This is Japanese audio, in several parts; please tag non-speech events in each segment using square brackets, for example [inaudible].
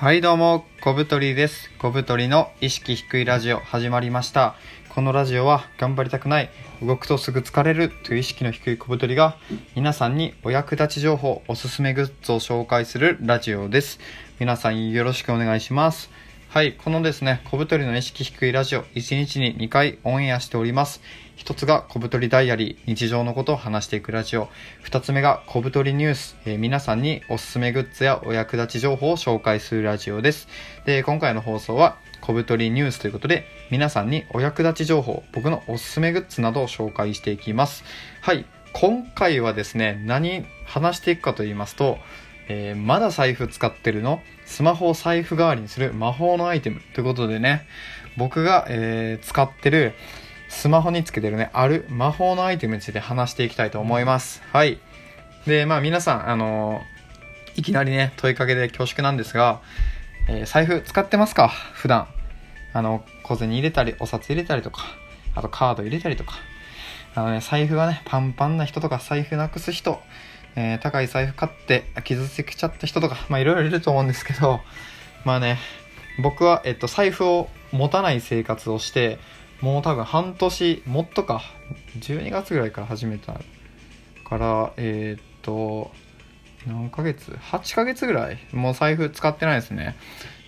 はいどうも、小太りです。小太りの意識低いラジオ始まりました。このラジオは頑張りたくない、動くとすぐ疲れるという意識の低い小太りが皆さんにお役立ち情報、おすすめグッズを紹介するラジオです。皆さんよろしくお願いします。はい、このですね、小太りの意識低いラジオ、1日に2回オンエアしております。一つが小太りダイアリー、日常のことを話していくラジオ。二つ目が小太りニュース、えー皆さんにおすすめグッズやお役立ち情報を紹介するラジオです。で、今回の放送は小太りニュースということで、皆さんにお役立ち情報、僕のおすすめグッズなどを紹介していきます。はい、今回はですね、何話していくかと言いますと、えーまだ財布使ってるの？スマホを財布代わりにする魔法のアイテムということでね、僕が、えー使ってるスマホにつけてるね、ある魔法のアイテムについて話していきたいと思います。はい。で、まあ皆さん、あのーいきなりね、問いかけで恐縮なんですが、えー財布使ってますか？普段。あの、小銭入れたり、お札入れたりとか、あとカード入れたりとか。あのね、財布がね、パンパンな人とか、財布なくす人、えー高い財布買って傷つけちゃった人とか、まあいろいろいると思うんですけど、[laughs] まあね、僕は、えっと、財布を持たない生活をして、もう多分半年、もっとか、12月ぐらいから始めたから、えーっと、何ヶ月 ?8 ヶ月ぐらいもう財布使ってないですね。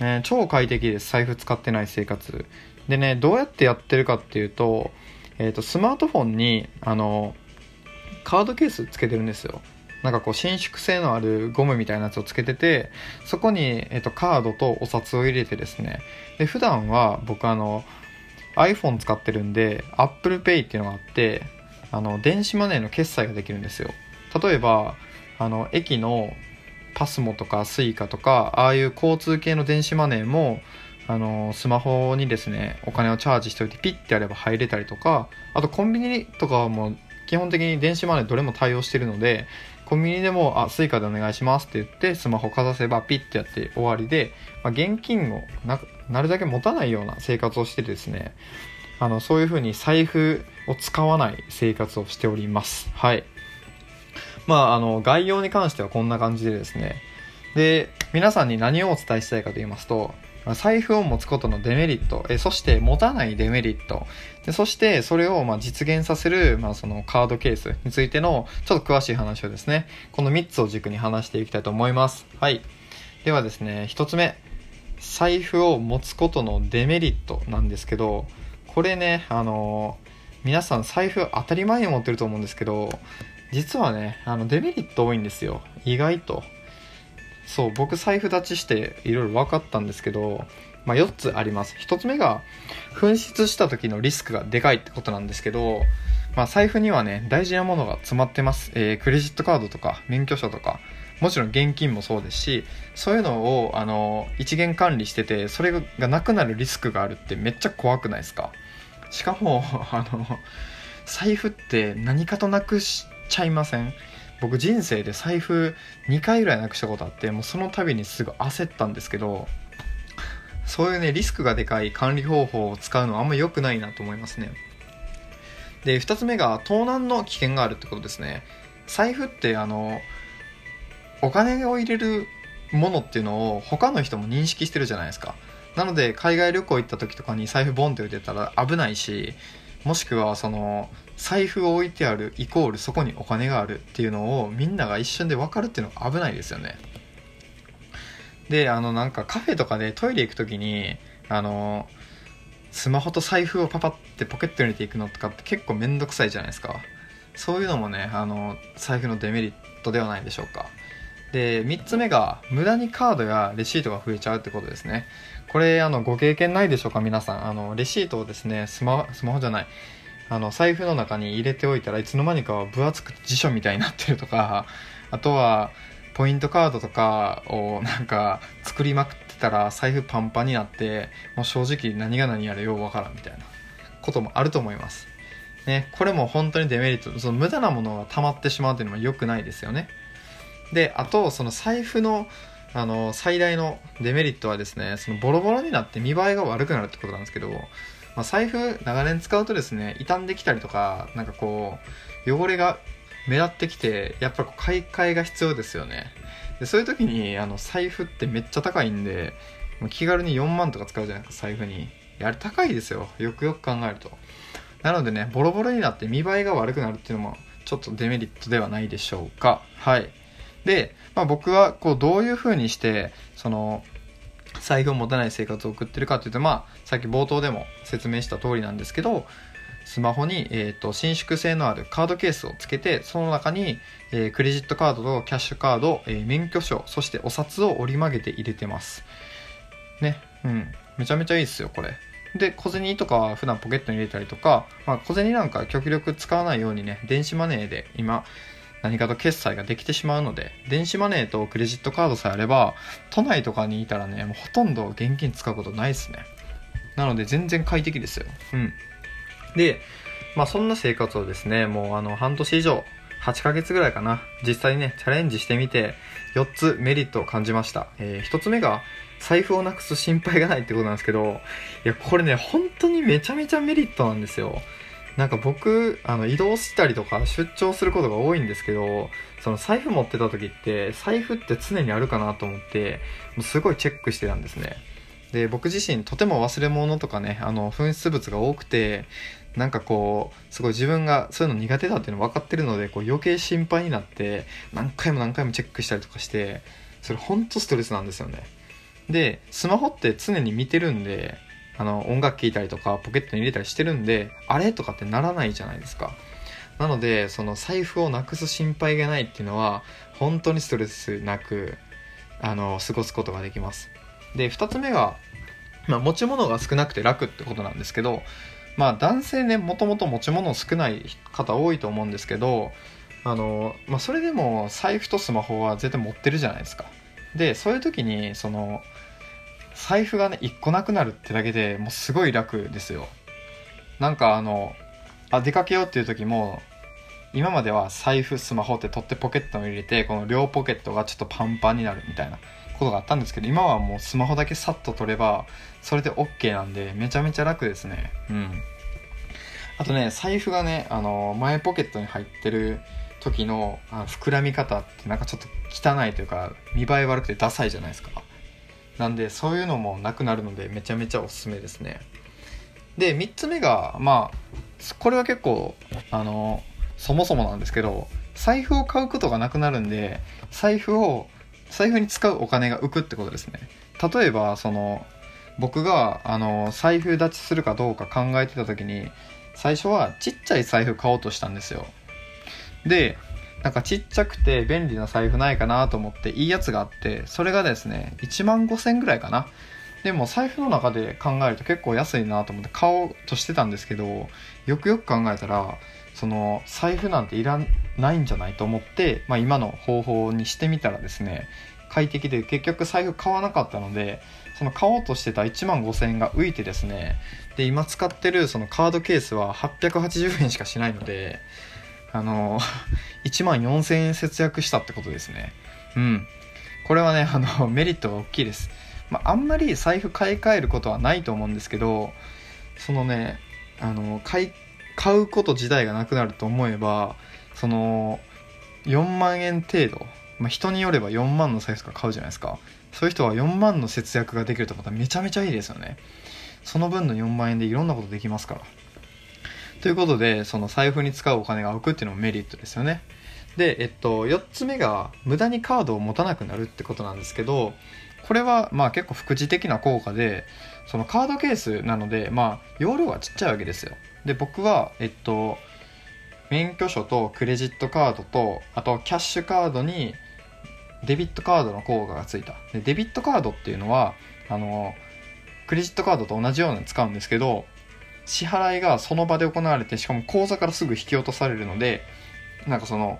ね超快適です。財布使ってない生活。でね、どうやってやってるかっていうと、えーっと、スマートフォンに、あの、カードケースつけてるんですよ。なんかこう伸縮性のあるゴムみたいなやつをつけてて、そこに、えっと、カードとお札を入れてですね。で、普段は僕あの、iPhone 使ってるんで Apple Pay っていうのがあってあの電子マネーの決済ができるんですよ例えばあの駅の PASMO とか Suica とかああいう交通系の電子マネーもあのスマホにですねお金をチャージしておいてピッてやれば入れたりとかあとコンビニとかはもう基本的に電子マネーどれも対応してるのでコンビニでも、あ、 Suica でお願いしますって言って、スマホかざせばピッてやって終わりで、まあ、現金をなるだけ持たないような生活をしてですね、あの、そういう風に財布を使わない生活をしております。はい。まあ、あの、概要に関してはこんな感じでですね。で、皆さんに何をお伝えしたいかと言いますと、財布を持つことのデメリット、えそして持たないデメリット、でそしてそれをま実現させる、まあ、そのカードケースについてのちょっと詳しい話をですね、この3つを軸に話していきたいと思います。はい。ではですね、1つ目、財布を持つことのデメリットなんですけど、これね、あの皆さん財布当たり前に持ってると思うんですけど、実はね、あのデメリット多いんですよ。意外と。そう、僕財布立ちしていろいろ分かったんですけど、まあ、4つあります。1つ目が、紛失した時のリスクがでかいってことなんですけど、まあ、財布にはね、大事なものが詰まってます。えークレジットカードとか、免許証とか、もちろん現金もそうですし、そういうのを、あの、一元管理してて、それがなくなるリスクがあるってめっちゃ怖くないですか？しかも、あの、財布って何かとなくしちゃいません？僕人生で財布2回ぐらいなくしたことあってもうその度にすぐ焦ったんですけどそういうねリスクがでかい管理方法を使うのはあんま良くないなと思いますね。で2つ目が盗難の危険があるってことですね。財布ってあのお金を入れるものっていうのを他の人も認識してるじゃないですか。なので海外旅行行った時とかに財布ボンって置いてたら危ないしもしくはその財布を置いてあるイコールそこにお金があるっていうのをみんなが一瞬で分かるっていうのが危ないですよね。であのなんかカフェとかでトイレ行く時にあのスマホと財布をパパってポケットに入れていくのとかって結構めんどくさいじゃないですか。そういうのもねあの財布のデメリットではないでしょうか。で3つ目が無駄にカードやレシートが増えちゃうってことですね。これあのご経験ないでしょうか皆さん。あのレシートをですねスマスマホじゃない。あの財布の中に入れておいたらいつの間にか分厚く辞書みたいになってるとかあとはポイントカードとかをなんか作りまくってたら財布パンパンになってもう正直何が何やらようわからんみたいなこともあると思います。ねこれも本当にデメリット。その無駄なものが溜まってしまうというのは良くないですよね。であとその財布のあの最大のデメリットはですねそのボロボロになって見栄えが悪くなるってことなんですけど、まあ、財布長年使うとですね傷んできたりとかなんかこう汚れが目立ってきてやっぱこう買い替えが必要ですよね。でそういう時にあの財布ってめっちゃ高いんで気軽に4万とか使うじゃないですか財布に。あれ高いですよ。よくよく考えると。なのでねボロボロになって見栄えが悪くなるっていうのもちょっとデメリットではないでしょうか。はい。で、まあ、僕はこうどういう風にしてその財布を持たない生活を送ってるかというとまあさっき冒頭でも説明した通りなんですけどスマホに、えーと、伸縮性のあるカードケースをつけてその中に、えー、クレジットカードとキャッシュカード、えー、免許証そしてお札を折り曲げて入れてます。ね。うん。めちゃめちゃいいですよこれ。で小銭とかは普段ポケットに入れたりとか、まあ、小銭なんか極力使わないようにね電子マネーで今何かと決済ができてしまうので電子マネーとクレジットカードさえあれば都内とかにいたらねもうほとんど現金使うことないですねなので全然快適ですようんで、まあそんな生活をですね、もうあの半年以上、8ヶ月ぐらいかな、実際にね、チャレンジしてみて、4つメリットを感じました。えー、1つ目が、財布をなくす心配がないってことなんですけど、いや、これね、本当にめちゃめちゃメリットなんですよ。なんか僕、あの、移動したりとか出張することが多いんですけど、その財布持ってた時って、財布って常にあるかなと思って、もうすごいチェックしてたんですね。で、僕自身とても忘れ物とかね、あの、紛失物が多くて、なんかこうすごい自分がそういうの苦手だっていうの分かってるのでこう余計心配になって何回も何回もチェックしたりとかしてそれほんとストレスなんですよねでスマホって常に見てるんであの音楽聴いたりとかポケットに入れたりしてるんであれとかってならないじゃないですか。なのでその財布をなくす心配がないっていうのは本当にストレスなくあの過ごすことができます。で2つ目が、まあ、持ち物が少なくて楽ってことなんですけどまあ男性ねもともと持ち物少ない方多いと思うんですけどあの、まあ、それでも財布とスマホは絶対持ってるじゃないですか。でそういう時にその財布がね1個なくなるってだけでもうすごい楽ですよ。なんかあのあ出かけようっていう時も今までは財布スマホって取ってポケットに入れてこの両ポケットがちょっとパンパンになるみたいなことがあったんですけど今はもうスマホだけサッと取ればそれで OK なんでめちゃめちゃ楽ですね。うん。あとね財布がねあの前ポケットに入ってる時のあの膨らみ方ってなんかちょっと汚いというか見栄え悪くてダサいじゃないですか。なんでそういうのもなくなるのでめちゃめちゃおすすめですね。で3つ目がまあこれは結構あのそもそもなんですけど財布を買うことがなくなるんで財布を財布に使うお金が浮くってことですね。例えばその僕があの財布立ちするかどうか考えてた時に最初はちっちゃい財布買おうとしたんですよ。でなんかちっちゃくて便利な財布ないかなと思っていいやつがあってそれがですね1万5000円ぐらいかな。でも財布の中で考えると結構安いなと思って買おうとしてたんですけどよくよく考えたらその財布なんていらないんじゃないと思って、まあ、今の方法にしてみたらですね快適で結局財布買わなかったのでその買おうとしてた1万5000円が浮いてですねで今使ってるそのカードケースは880円しかしないのであの [laughs] 1万4000円節約したってことですね。うん。これはねあの [laughs] メリットが大きいです、まあ、あんまり財布買い替えることはないと思うんですけどそのねあの買い買うこと自体がなくなると思えばその4万円程度、まあ、人によれば4万の財布とか買うじゃないですか。そういう人は4万の節約ができるとまためちゃめちゃいいですよね。その分の4万円でいろんなことできますから。ということでその財布に使うお金が浮くっていうのもメリットですよね。でえっと4つ目が無駄にカードを持たなくなるってことなんですけどこれはまあ結構副次的な効果でそのカードケースなのでまあ容量がちっちゃいわけですよ。で僕はえっと免許証とクレジットカードとあとキャッシュカードにデビットカードの効果がついた。でデビットカードっていうのはあのクレジットカードと同じように使うんですけど支払いがその場で行われてしかも口座からすぐ引き落とされるのでなんかその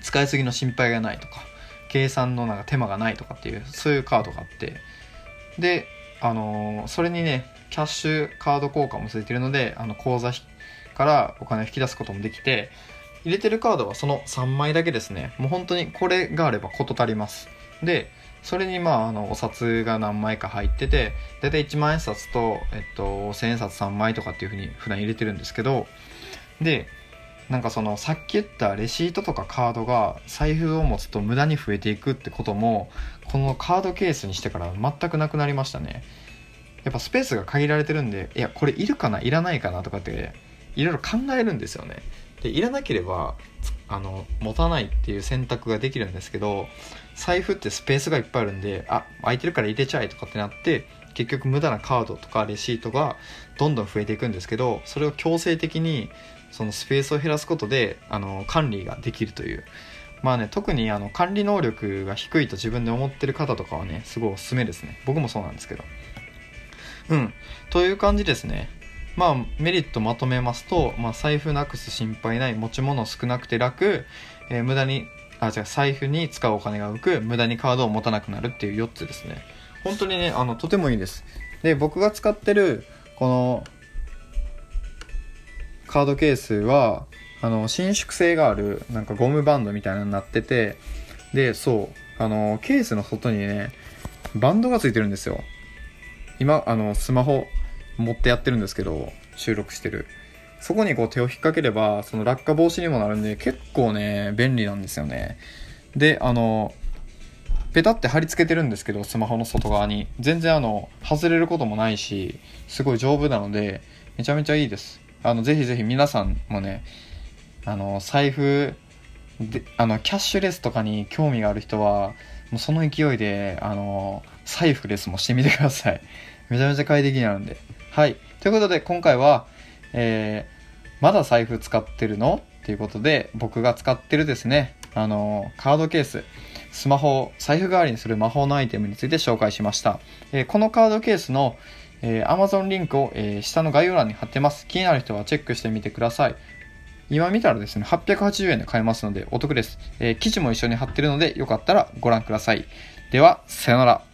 使いすぎの心配がないとか計算のなんか手間がないとかっていうそういうカードがあってであのそれにねキャッシュカード効果もついてるのであの口座からお金を引き出すこともできて入れてるカードはその3枚だけですね。もう本当にこれがあれば事足ります。でそれにまああのお札が何枚か入ってて大体1万円札と、えっと、1000円札3枚とかっていうふうに普段入れてるんですけどでなんかそのさっき言ったレシートとかカードが財布を持つと無駄に増えていくってこともこのカードケースにしてから全くなくなりましたね。やっぱスペースが限られてるんでいやこれいるかないらないかなとかっていろいろ考えるんですよね。でいらなければあの持たないっていう選択ができるんですけど財布ってスペースがいっぱいあるんであ空いてるから入れちゃえとかってなって結局無駄なカードとかレシートがどんどん増えていくんですけどそれを強制的にそのスペースを減らすことであの管理ができるという。まあね特にあの管理能力が低いと自分で思ってる方とかはねすごいおすすめですね。僕もそうなんですけど。うん。という感じですね。まあメリットまとめますと、まあ、財布なくす心配ない持ち物少なくて楽、えー、無駄にあじゃ財布に使うお金が浮く無駄にカードを持たなくなるっていう4つですね。本当にねあのとてもいいです。で僕が使ってるこのカードケースはあの伸縮性があるなんかゴムバンドみたいなのになっててでそうあのケースの外にねバンドがついてるんですよ。今あのスマホ持ってやってるんですけど収録してる。そこにこう手を引っ掛ければその落下防止にもなるんで結構ね便利なんですよね。であのペタって貼り付けてるんですけどスマホの外側に。全然あの外れることもないしすごい丈夫なのでめちゃめちゃいいです。あのぜひぜひ皆さんもねあの財布であのキャッシュレスとかに興味がある人はもうその勢いであの財布レスもしてみてください。めちゃめちゃ快適になるんで。はいということで今回はえー、まだ財布使ってるの？っていうことで僕が使ってるですねあのカードケーススマホを財布代わりにする魔法のアイテムについて紹介しました。えー、このカードケースの、えー、Amazon リンクを、えー、下の概要欄に貼ってます。気になる人はチェックしてみてください。今見たらですね、880円で買えますのでお得です。えー、記事も一緒に貼ってるのでよかったらご覧ください。では、さよなら。